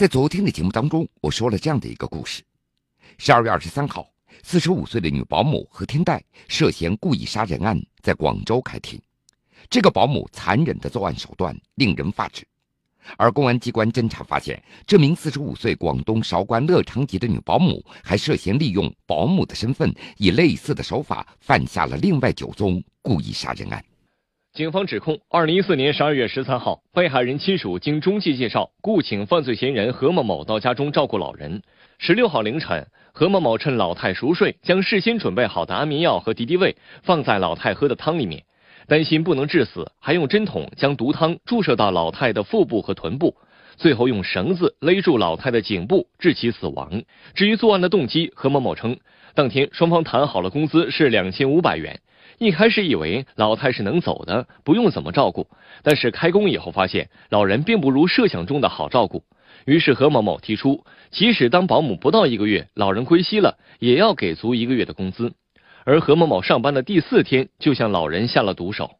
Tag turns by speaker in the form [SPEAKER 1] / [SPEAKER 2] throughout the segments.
[SPEAKER 1] 在昨天的节目当中，我说了这样的一个故事：十二月二十三号，四十五岁的女保姆何天岱涉嫌故意杀人案在广州开庭。这个保姆残忍的作案手段令人发指，而公安机关侦查发现，这名四十五岁广东韶关乐昌籍的女保姆还涉嫌利用保姆的身份，以类似的手法犯下了另外九宗故意杀人案。
[SPEAKER 2] 警方指控，二零一四年十二月十三号，被害人亲属经中介介绍，雇请犯罪嫌疑人何某某到家中照顾老人。十六号凌晨，何某某趁老太熟睡，将事先准备好的安眠药和敌敌畏放在老太喝的汤里面，担心不能致死，还用针筒将毒汤注射到老太的腹部和臀部，最后用绳子勒住老太的颈部，致其死亡。至于作案的动机，何某某称，当天双方谈好了工资是两千五百元。一开始以为老太是能走的，不用怎么照顾，但是开工以后发现老人并不如设想中的好照顾，于是何某某提出，即使当保姆不到一个月，老人归西了，也要给足一个月的工资。而何某某上班的第四天就向老人下了毒手。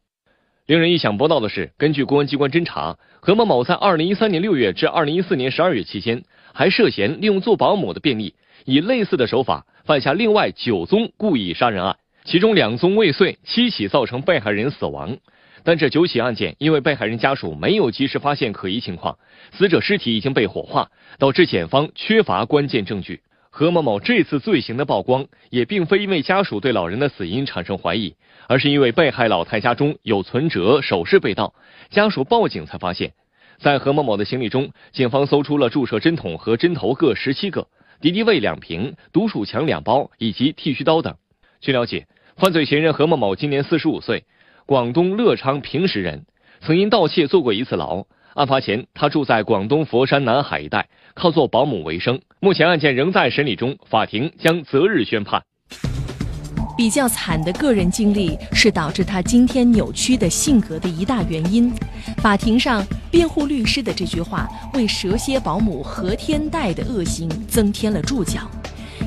[SPEAKER 2] 令人意想不到的是，根据公安机关侦查，何某某在二零一三年六月至二零一四年十二月期间，还涉嫌利用做保姆的便利，以类似的手法犯下另外九宗故意杀人案。其中两宗未遂，七起造成被害人死亡，但这九起案件因为被害人家属没有及时发现可疑情况，死者尸体已经被火化，导致检方缺乏关键证据。何某某这次罪行的曝光，也并非因为家属对老人的死因产生怀疑，而是因为被害老太家中有存折、首饰被盗，家属报警才发现。在何某某的行李中，警方搜出了注射针筒和针头各十七个，敌敌畏两瓶，毒鼠强两包，以及剃须刀等。据了解，犯罪嫌疑人何某某今年四十五岁，广东乐昌平石人，曾因盗窃坐过一次牢。案发前，他住在广东佛山南海一带，靠做保姆为生。目前案件仍在审理中，法庭将择日宣判。
[SPEAKER 3] 比较惨的个人经历是导致他今天扭曲的性格的一大原因。法庭上，辩护律师的这句话为蛇蝎保姆何天代的恶行增添了注脚。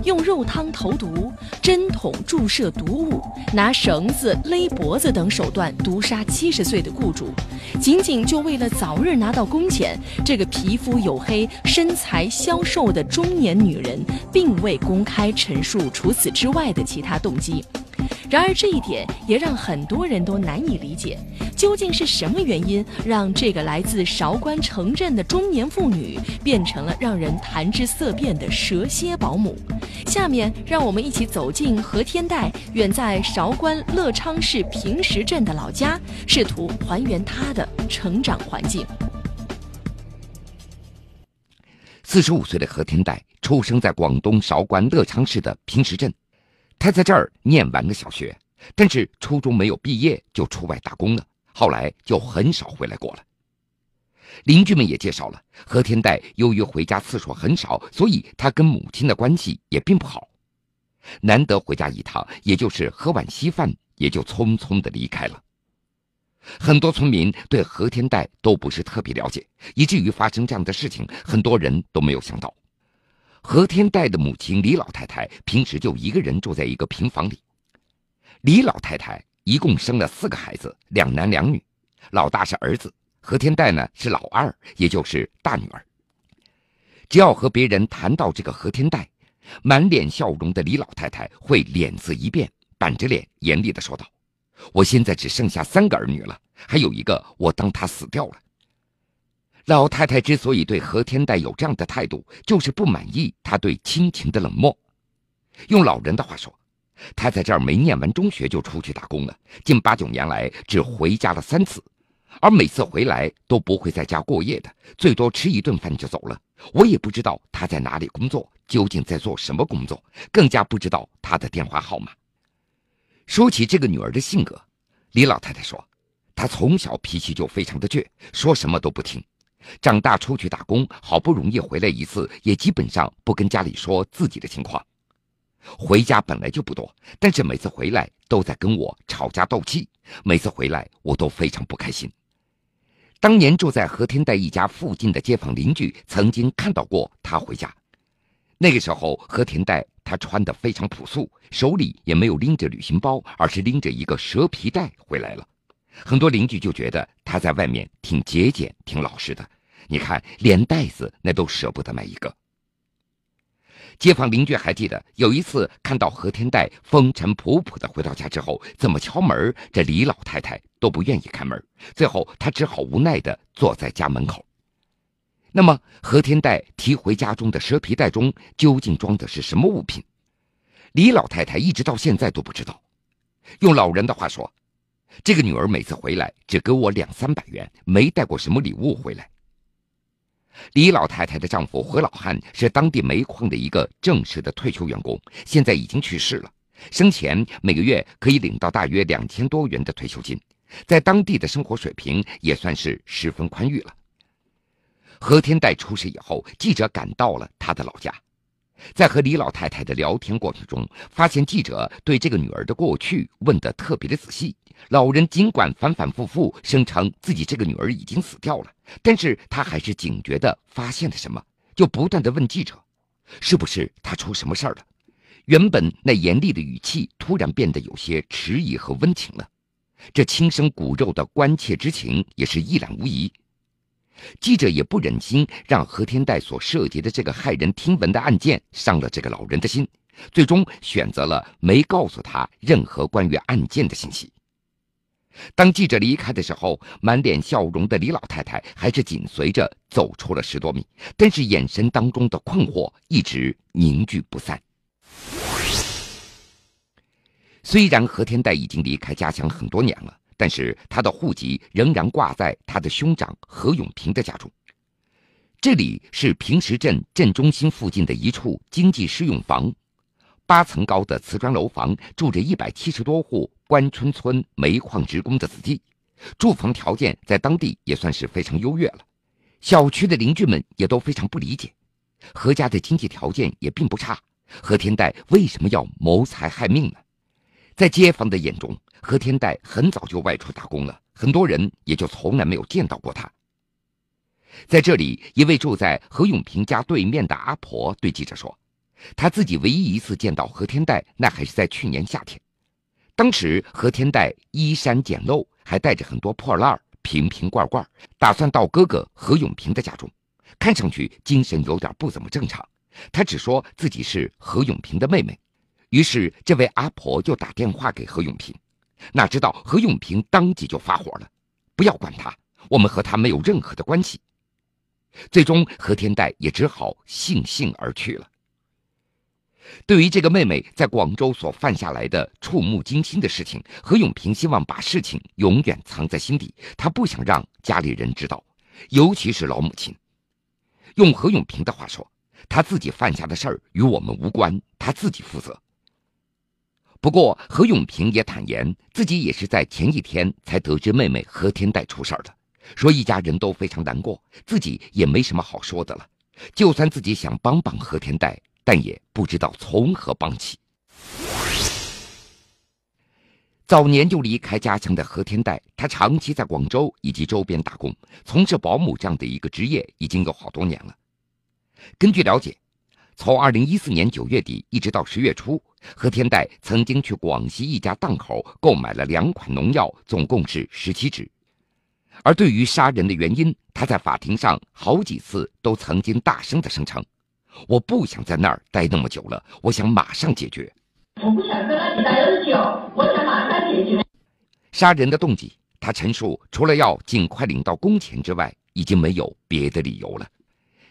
[SPEAKER 3] 用肉汤投毒、针筒注射毒物、拿绳子勒脖子等手段毒杀七十岁的雇主，仅仅就为了早日拿到工钱，这个皮肤黝黑、身材消瘦的中年女人，并未公开陈述除此之外的其他动机。然而，这一点也让很多人都难以理解，究竟是什么原因让这个来自韶关城镇的中年妇女变成了让人谈之色变的蛇蝎保姆？下面，让我们一起走进何天代远在韶关乐昌市平石镇的老家，试图还原他的成长环境。
[SPEAKER 1] 四十五岁的何天代出生在广东韶关乐昌市的平石镇。他在这儿念完了小学，但是初中没有毕业就出外打工了，后来就很少回来过了。邻居们也介绍了，何天代由于回家次数很少，所以他跟母亲的关系也并不好，难得回家一趟，也就是喝碗稀饭，也就匆匆的离开了。很多村民对何天代都不是特别了解，以至于发生这样的事情，很多人都没有想到。何天代的母亲李老太太平时就一个人住在一个平房里。李老太太一共生了四个孩子，两男两女，老大是儿子，何天代呢是老二，也就是大女儿。只要和别人谈到这个何天代，满脸笑容的李老太太会脸色一变，板着脸严厉的说道：“我现在只剩下三个儿女了，还有一个我当他死掉了。”老太太之所以对何天岱有这样的态度，就是不满意他对亲情的冷漠。用老人的话说，他在这儿没念完中学就出去打工了，近八九年来只回家了三次，而每次回来都不会在家过夜的，最多吃一顿饭就走了。我也不知道他在哪里工作，究竟在做什么工作，更加不知道他的电话号码。说起这个女儿的性格，李老太太说，她从小脾气就非常的倔，说什么都不听。长大出去打工，好不容易回来一次，也基本上不跟家里说自己的情况。回家本来就不多，但是每次回来都在跟我吵架斗气，每次回来我都非常不开心。当年住在何天岱一家附近的街坊邻居曾经看到过他回家，那个时候何天岱他穿的非常朴素，手里也没有拎着旅行包，而是拎着一个蛇皮袋回来了。很多邻居就觉得他在外面挺节俭、挺老实的，你看，连袋子那都舍不得买一个。街坊邻居还记得，有一次看到何天带风尘仆仆的回到家之后，怎么敲门，这李老太太都不愿意开门。最后，他只好无奈的坐在家门口。那么，何天带提回家中的蛇皮袋中究竟装的是什么物品？李老太太一直到现在都不知道。用老人的话说，这个女儿每次回来只给我两三百元，没带过什么礼物回来。李老太太的丈夫何老汉是当地煤矿的一个正式的退休员工，现在已经去世了。生前每个月可以领到大约两千多元的退休金，在当地的生活水平也算是十分宽裕了。何天带出事以后，记者赶到了他的老家。在和李老太太的聊天过程中，发现记者对这个女儿的过去问得特别的仔细。老人尽管反反复复声称自己这个女儿已经死掉了，但是他还是警觉地发现了什么，就不断地问记者：“是不是她出什么事儿了？”原本那严厉的语气突然变得有些迟疑和温情了，这轻声骨肉的关切之情也是一览无遗。记者也不忍心让何天带所涉及的这个骇人听闻的案件伤了这个老人的心，最终选择了没告诉他任何关于案件的信息。当记者离开的时候，满脸笑容的李老太太还是紧随着走出了十多米，但是眼神当中的困惑一直凝聚不散。虽然何天带已经离开家乡很多年了。但是他的户籍仍然挂在他的兄长何永平的家中。这里是平石镇镇中心附近的一处经济适用房，八层高的瓷砖楼房，住着一百七十多户关村村煤矿职工的子弟，住房条件在当地也算是非常优越了。小区的邻居们也都非常不理解，何家的经济条件也并不差，何天代为什么要谋财害命呢？在街坊的眼中。何天代很早就外出打工了，很多人也就从来没有见到过他。在这里，一位住在何永平家对面的阿婆对记者说：“她自己唯一一次见到何天代，那还是在去年夏天。当时何天代衣衫简陋，还带着很多破烂瓶瓶罐罐，打算到哥哥何永平的家中，看上去精神有点不怎么正常。他只说自己是何永平的妹妹，于是这位阿婆就打电话给何永平。”哪知道何永平当即就发火了，不要管他，我们和他没有任何的关系。最终，何天带也只好悻悻而去了。对于这个妹妹在广州所犯下来的触目惊心的事情，何永平希望把事情永远藏在心底，他不想让家里人知道，尤其是老母亲。用何永平的话说，他自己犯下的事儿与我们无关，他自己负责。不过，何永平也坦言，自己也是在前一天才得知妹妹何天带出事儿的，说一家人都非常难过，自己也没什么好说的了。就算自己想帮帮何天带，但也不知道从何帮起。早年就离开家乡的何天带，他长期在广州以及周边打工，从事保姆这样的一个职业已经有好多年了。根据了解。从二零一四年九月底一直到十月初，何天代曾经去广西一家档口购买了两款农药，总共是十七支。而对于杀人的原因，他在法庭上好几次都曾经大声的声称：“我不想在那儿待那么久了，我想马上解决。”
[SPEAKER 4] 我不想在那里待那么久，我想马上解决。
[SPEAKER 1] 杀人的动机，他陈述除了要尽快领到工钱之外，已经没有别的理由了。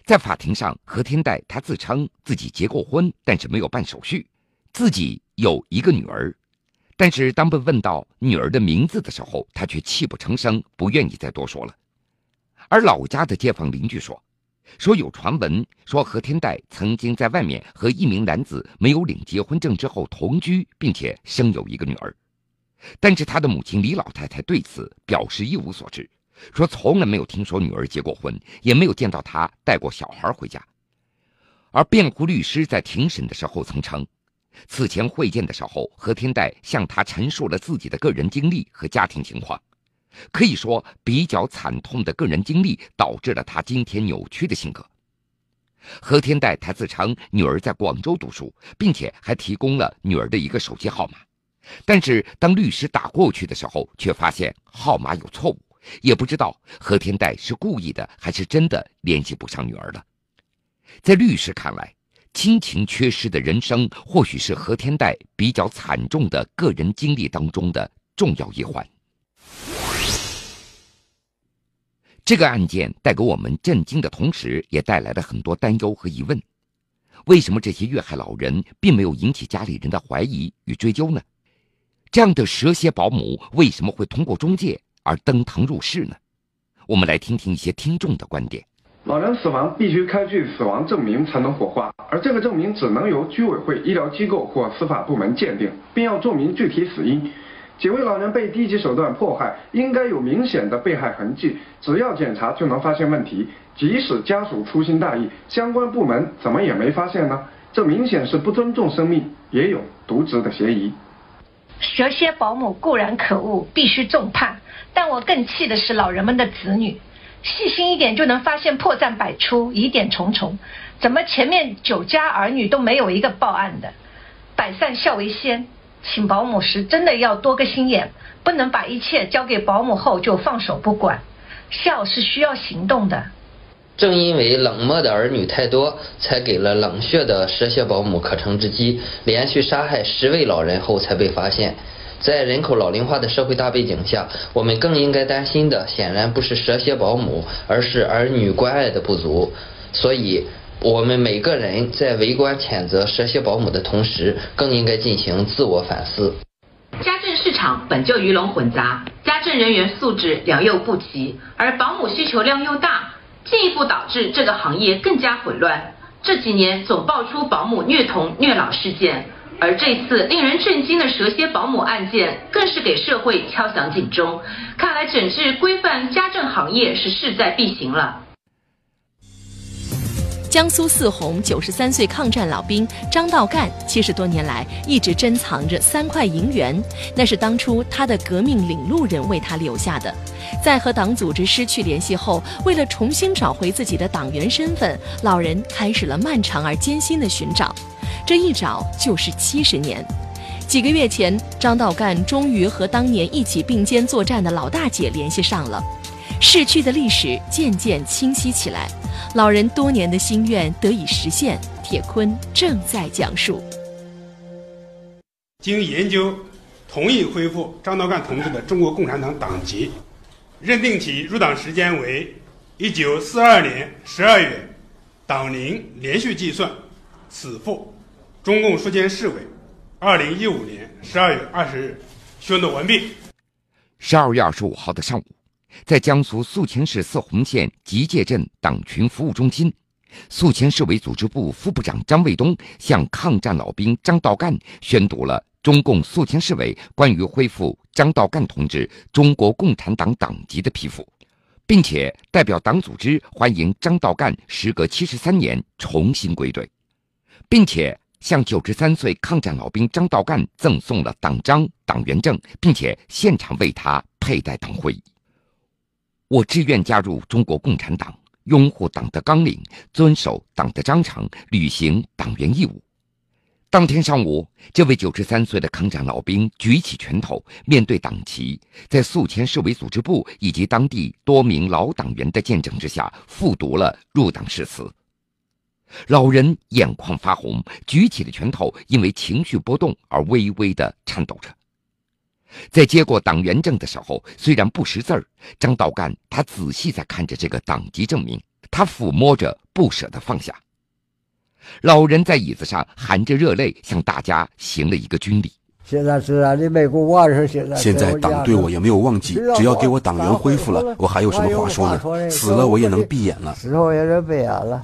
[SPEAKER 1] 在法庭上，何天代他自称自己结过婚，但是没有办手续，自己有一个女儿，但是当被问到女儿的名字的时候，他却泣不成声，不愿意再多说了。而老家的街坊邻居说，说有传闻说何天代曾经在外面和一名男子没有领结婚证之后同居，并且生有一个女儿，但是他的母亲李老太太对此表示一无所知。说从来没有听说女儿结过婚，也没有见到她带过小孩回家。而辩护律师在庭审的时候曾称，此前会见的时候，何天代向他陈述了自己的个人经历和家庭情况，可以说比较惨痛的个人经历导致了他今天扭曲的性格。何天代他自称女儿在广州读书，并且还提供了女儿的一个手机号码，但是当律师打过去的时候，却发现号码有错误。也不知道何天代是故意的还是真的联系不上女儿了。在律师看来，亲情缺失的人生或许是何天代比较惨重的个人经历当中的重要一环。这个案件带给我们震惊的同时，也带来了很多担忧和疑问：为什么这些遇害老人并没有引起家里人的怀疑与追究呢？这样的蛇蝎保姆为什么会通过中介而登堂入室呢？我们来听听一些听众的观点。
[SPEAKER 5] 老人死亡必须开具死亡证明才能火化，而这个证明只能由居委会、医疗机构或司法部门鉴定，并要注明具体死因。几位老人被低级手段迫害，应该有明显的被害痕迹，只要检查就能发现问题。即使家属粗心大意，相关部门怎么也没发现呢？这明显是不尊重生命，也有渎职的嫌疑。
[SPEAKER 6] 蛇蝎保姆固然可恶，必须重判，但我更气的是老人们的子女。细心一点就能发现破绽百出，疑点重重。怎么前面九家儿女都没有一个报案的？百善孝为先。请保姆时真的要多个心眼，不能把一切交给保姆后就放手不管。孝是需要行动的。
[SPEAKER 7] 正因为冷漠的儿女太多，才给了冷血的蛇蝎保姆可乘之机，连续杀害十位老人后才被发现。在人口老龄化的社会大背景下，我们更应该担心的显然不是蛇蝎保姆，而是儿女关爱的不足。所以。我们每个人在围观谴责蛇蝎保姆的同时，更应该进行自我反思。
[SPEAKER 8] 家政市场本就鱼龙混杂，家政人员素质良莠不齐，而保姆需求量又大，进一步导致这个行业更加混乱。这几年总爆出保姆虐童虐老事件，而这次令人震惊的蛇蝎保姆案件，更是给社会敲响警钟。看来整治规范家政行业是势在必行了。
[SPEAKER 3] 江苏泗洪九十三岁抗战老兵张道干，七十多年来一直珍藏着三块银元，那是当初他的革命领路人为他留下的。在和党组织失去联系后，为了重新找回自己的党员身份，老人开始了漫长而艰辛的寻找。这一找就是七十年。几个月前，张道干终于和当年一起并肩作战的老大姐联系上了，逝去的历史渐渐清晰起来。老人多年的心愿得以实现，铁坤正在讲述。
[SPEAKER 9] 经研究，同意恢复张道干同志的中国共产党党籍，认定其入党时间为一九四二年十二月，党龄连续计算，此复中共书记市委二零一五年十二月二十日宣读完毕。
[SPEAKER 1] 十二月二十五号的上午。在江苏宿迁市泗洪县集界镇党群服务中心，宿迁市委组织部副部长张卫东向抗战老兵张道干宣读了中共宿迁市委关于恢复张道干同志中国共产党党籍的批复，并且代表党组织欢迎张道干时隔七十三年重新归队，并且向九十三岁抗战老兵张道干赠送了党章、党员证，并且现场为他佩戴党徽。我志愿加入中国共产党，拥护党的纲领，遵守党的章程，履行党员义务。当天上午，这位九十三岁的抗战老兵举起拳头，面对党旗，在宿迁市委组织部以及当地多名老党员的见证之下，复读了入党誓词。老人眼眶发红，举起的拳头因为情绪波动而微微的颤抖着。在接过党员证的时候，虽然不识字儿，张道干他仔细在看着这个党籍证明，他抚摸着，不舍得放下。老人在椅子上含着热泪，向大家行了一个军礼。
[SPEAKER 10] 现在是啊，你没给我是现在。
[SPEAKER 11] 现在党对我也没有忘记，只要给我党员恢复了，我还有什么话说呢？死了我也能闭眼了。
[SPEAKER 10] 死后也能闭眼了。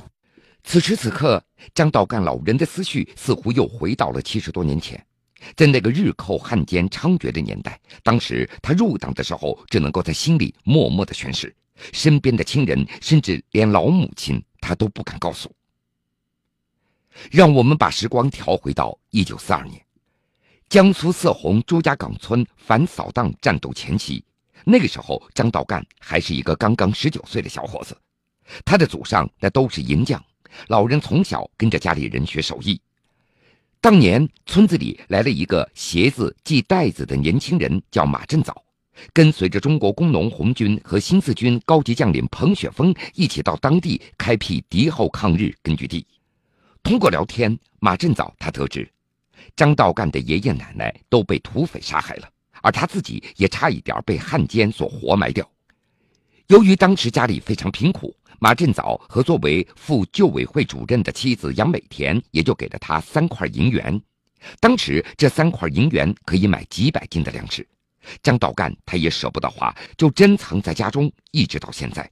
[SPEAKER 1] 此时此刻，张道干老人的思绪似乎又回到了七十多年前。在那个日寇汉奸猖獗的年代，当时他入党的时候，只能够在心里默默的宣誓，身边的亲人，甚至连老母亲，他都不敢告诉。让我们把时光调回到一九四二年，江苏泗洪朱家岗村反扫荡战斗前期，那个时候张道干还是一个刚刚十九岁的小伙子，他的祖上那都是银匠，老人从小跟着家里人学手艺。当年村子里来了一个鞋子系带子的年轻人，叫马振早。跟随着中国工农红军和新四军高级将领彭雪枫一起到当地开辟敌后抗日根据地。通过聊天，马振藻他得知，张道干的爷爷奶奶都被土匪杀害了，而他自己也差一点被汉奸所活埋掉。由于当时家里非常贫苦，马振藻和作为副旧委会主任的妻子杨美田也就给了他三块银元。当时这三块银元可以买几百斤的粮食。张道干他也舍不得花，就珍藏在家中，一直到现在。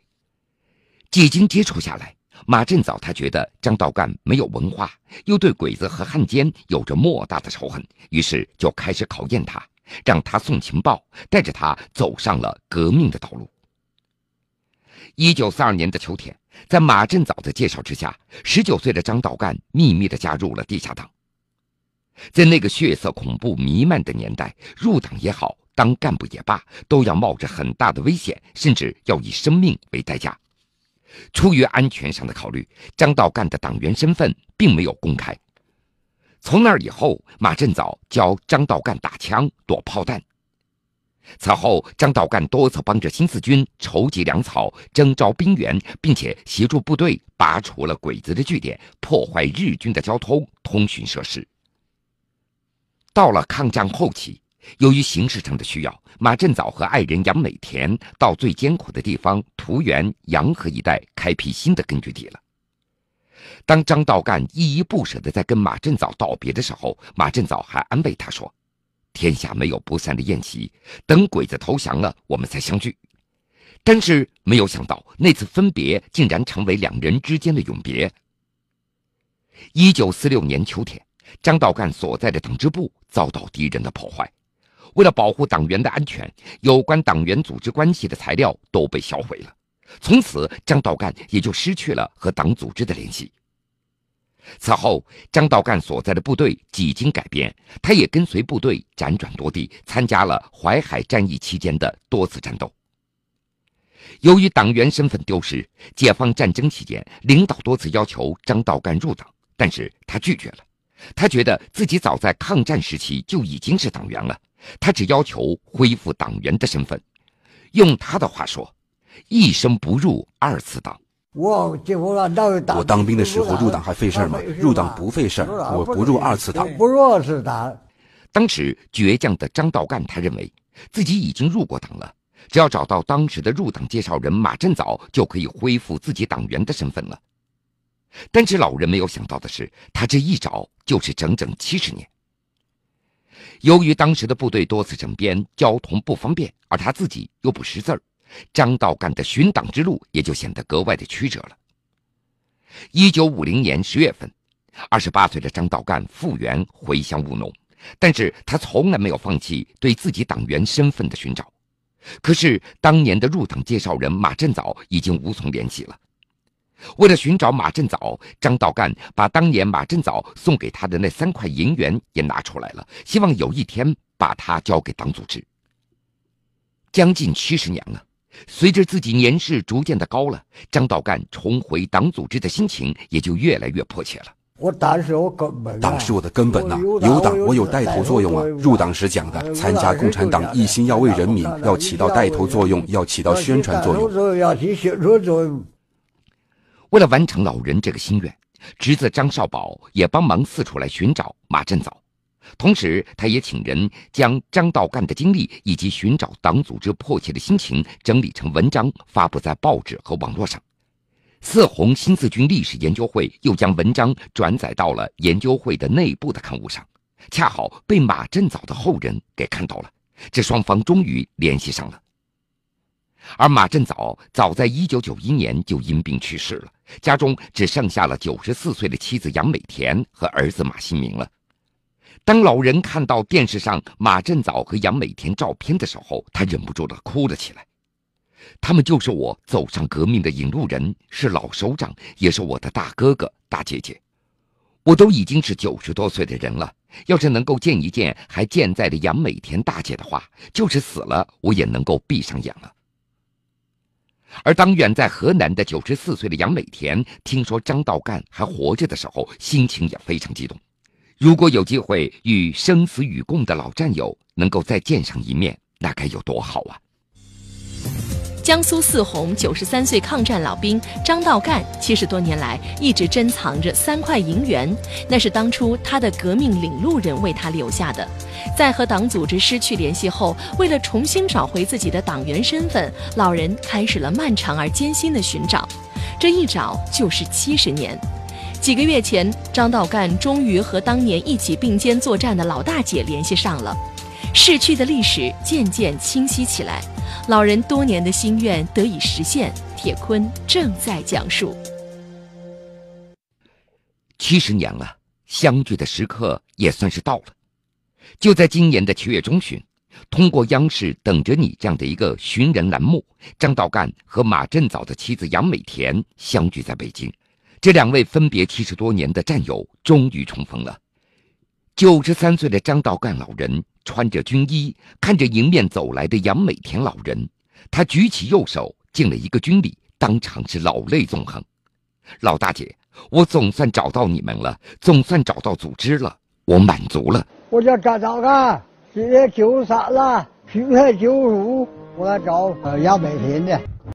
[SPEAKER 1] 几经接触下来，马振藻他觉得张道干没有文化，又对鬼子和汉奸有着莫大的仇恨，于是就开始考验他，让他送情报，带着他走上了革命的道路。一九四二年的秋天，在马振藻的介绍之下，十九岁的张道干秘密的加入了地下党。在那个血色恐怖弥漫的年代，入党也好。当干部也罢，都要冒着很大的危险，甚至要以生命为代价。出于安全上的考虑，张道干的党员身份并没有公开。从那以后，马振藻教张道干打枪、躲炮弹。此后，张道干多次帮着新四军筹集粮草、征召兵员，并且协助部队拔除了鬼子的据点，破坏日军的交通、通讯设施。到了抗战后期。由于形势上的需要，马振藻和爱人杨美田到最艰苦的地方图园、洋河一带开辟新的根据地了。当张道干依依不舍地在跟马振藻道别的时候，马振藻还安慰他说：“天下没有不散的宴席，等鬼子投降了，我们再相聚。”但是没有想到，那次分别竟然成为两人之间的永别。一九四六年秋天，张道干所在的党支部遭到敌人的破坏。为了保护党员的安全，有关党员组织关系的材料都被销毁了。从此，张道干也就失去了和党组织的联系。此后，张道干所在的部队几经改编，他也跟随部队辗转多地，参加了淮海战役期间的多次战斗。由于党员身份丢失，解放战争期间，领导多次要求张道干入党，但是他拒绝了。他觉得自己早在抗战时期就已经是党员了。他只要求恢复党员的身份，用他的话说：“一生不入二次党。”
[SPEAKER 10] 我
[SPEAKER 11] 我当兵的时候入党还费事吗？入党不费事我不入二次党。
[SPEAKER 10] 不入二次党。
[SPEAKER 1] 当时倔强的张道干，他认为自己已经入过党了，只要找到当时的入党介绍人马振藻，就可以恢复自己党员的身份了。但是老人没有想到的是，他这一找就是整整七十年。由于当时的部队多次整编，交通不方便，而他自己又不识字儿，张道干的寻党之路也就显得格外的曲折了。一九五零年十月份，二十八岁的张道干复员回乡务农，但是他从来没有放弃对自己党员身份的寻找。可是当年的入党介绍人马振藻已经无从联系了。为了寻找马振藻，张道干把当年马振藻送给他的那三块银元也拿出来了，希望有一天把它交给党组织。将近七十年了，随着自己年事逐渐的高了，张道干重回党组织的心情也就越来越迫切了。
[SPEAKER 10] 我党是我根本，
[SPEAKER 11] 党是我的根本呐，有党我有带头作用啊。入党时讲的，参加共产党一心要为人民，要起到带头作用，要起到宣传作用，
[SPEAKER 10] 要起宣传作用。
[SPEAKER 1] 为了完成老人这个心愿，侄子张少宝也帮忙四处来寻找马振藻，同时他也请人将张道干的经历以及寻找党组织迫切的心情整理成文章，发布在报纸和网络上。四红新四军历史研究会又将文章转载到了研究会的内部的刊物上，恰好被马振藻的后人给看到了，这双方终于联系上了。而马振藻早在一九九一年就因病去世了，家中只剩下了九十四岁的妻子杨美田和儿子马新明了。当老人看到电视上马振藻和杨美田照片的时候，他忍不住的哭了起来。他们就是我走上革命的引路人，是老首长，也是我的大哥哥、大姐姐。我都已经是九十多岁的人了，要是能够见一见还健在的杨美田大姐的话，就是死了我也能够闭上眼了。而当远在河南的九十四岁的杨美田听说张道干还活着的时候，心情也非常激动。如果有机会与生死与共的老战友能够再见上一面，那该有多好啊！
[SPEAKER 3] 江苏泗洪九十三岁抗战老兵张道干，七十多年来一直珍藏着三块银元，那是当初他的革命领路人为他留下的。在和党组织失去联系后，为了重新找回自己的党员身份，老人开始了漫长而艰辛的寻找。这一找就是七十年。几个月前，张道干终于和当年一起并肩作战的老大姐联系上了，逝去的历史渐渐清晰起来，老人多年的心愿得以实现。铁坤正在讲述。
[SPEAKER 1] 七十年了，相聚的时刻也算是到了。就在今年的七月中旬，通过央视《等着你》这样的一个寻人栏目，张道干和马振藻的妻子杨美田相聚在北京。这两位分别七十多年的战友终于重逢了。九十三岁的张道干老人穿着军衣，看着迎面走来的杨美田老人，他举起右手敬了一个军礼，当场是老泪纵横。老大姐，我总算找到你们了，总算找到组织了，我满足了。
[SPEAKER 10] 我叫张道干，今年九十三了，去年九十五，我来找杨美田的。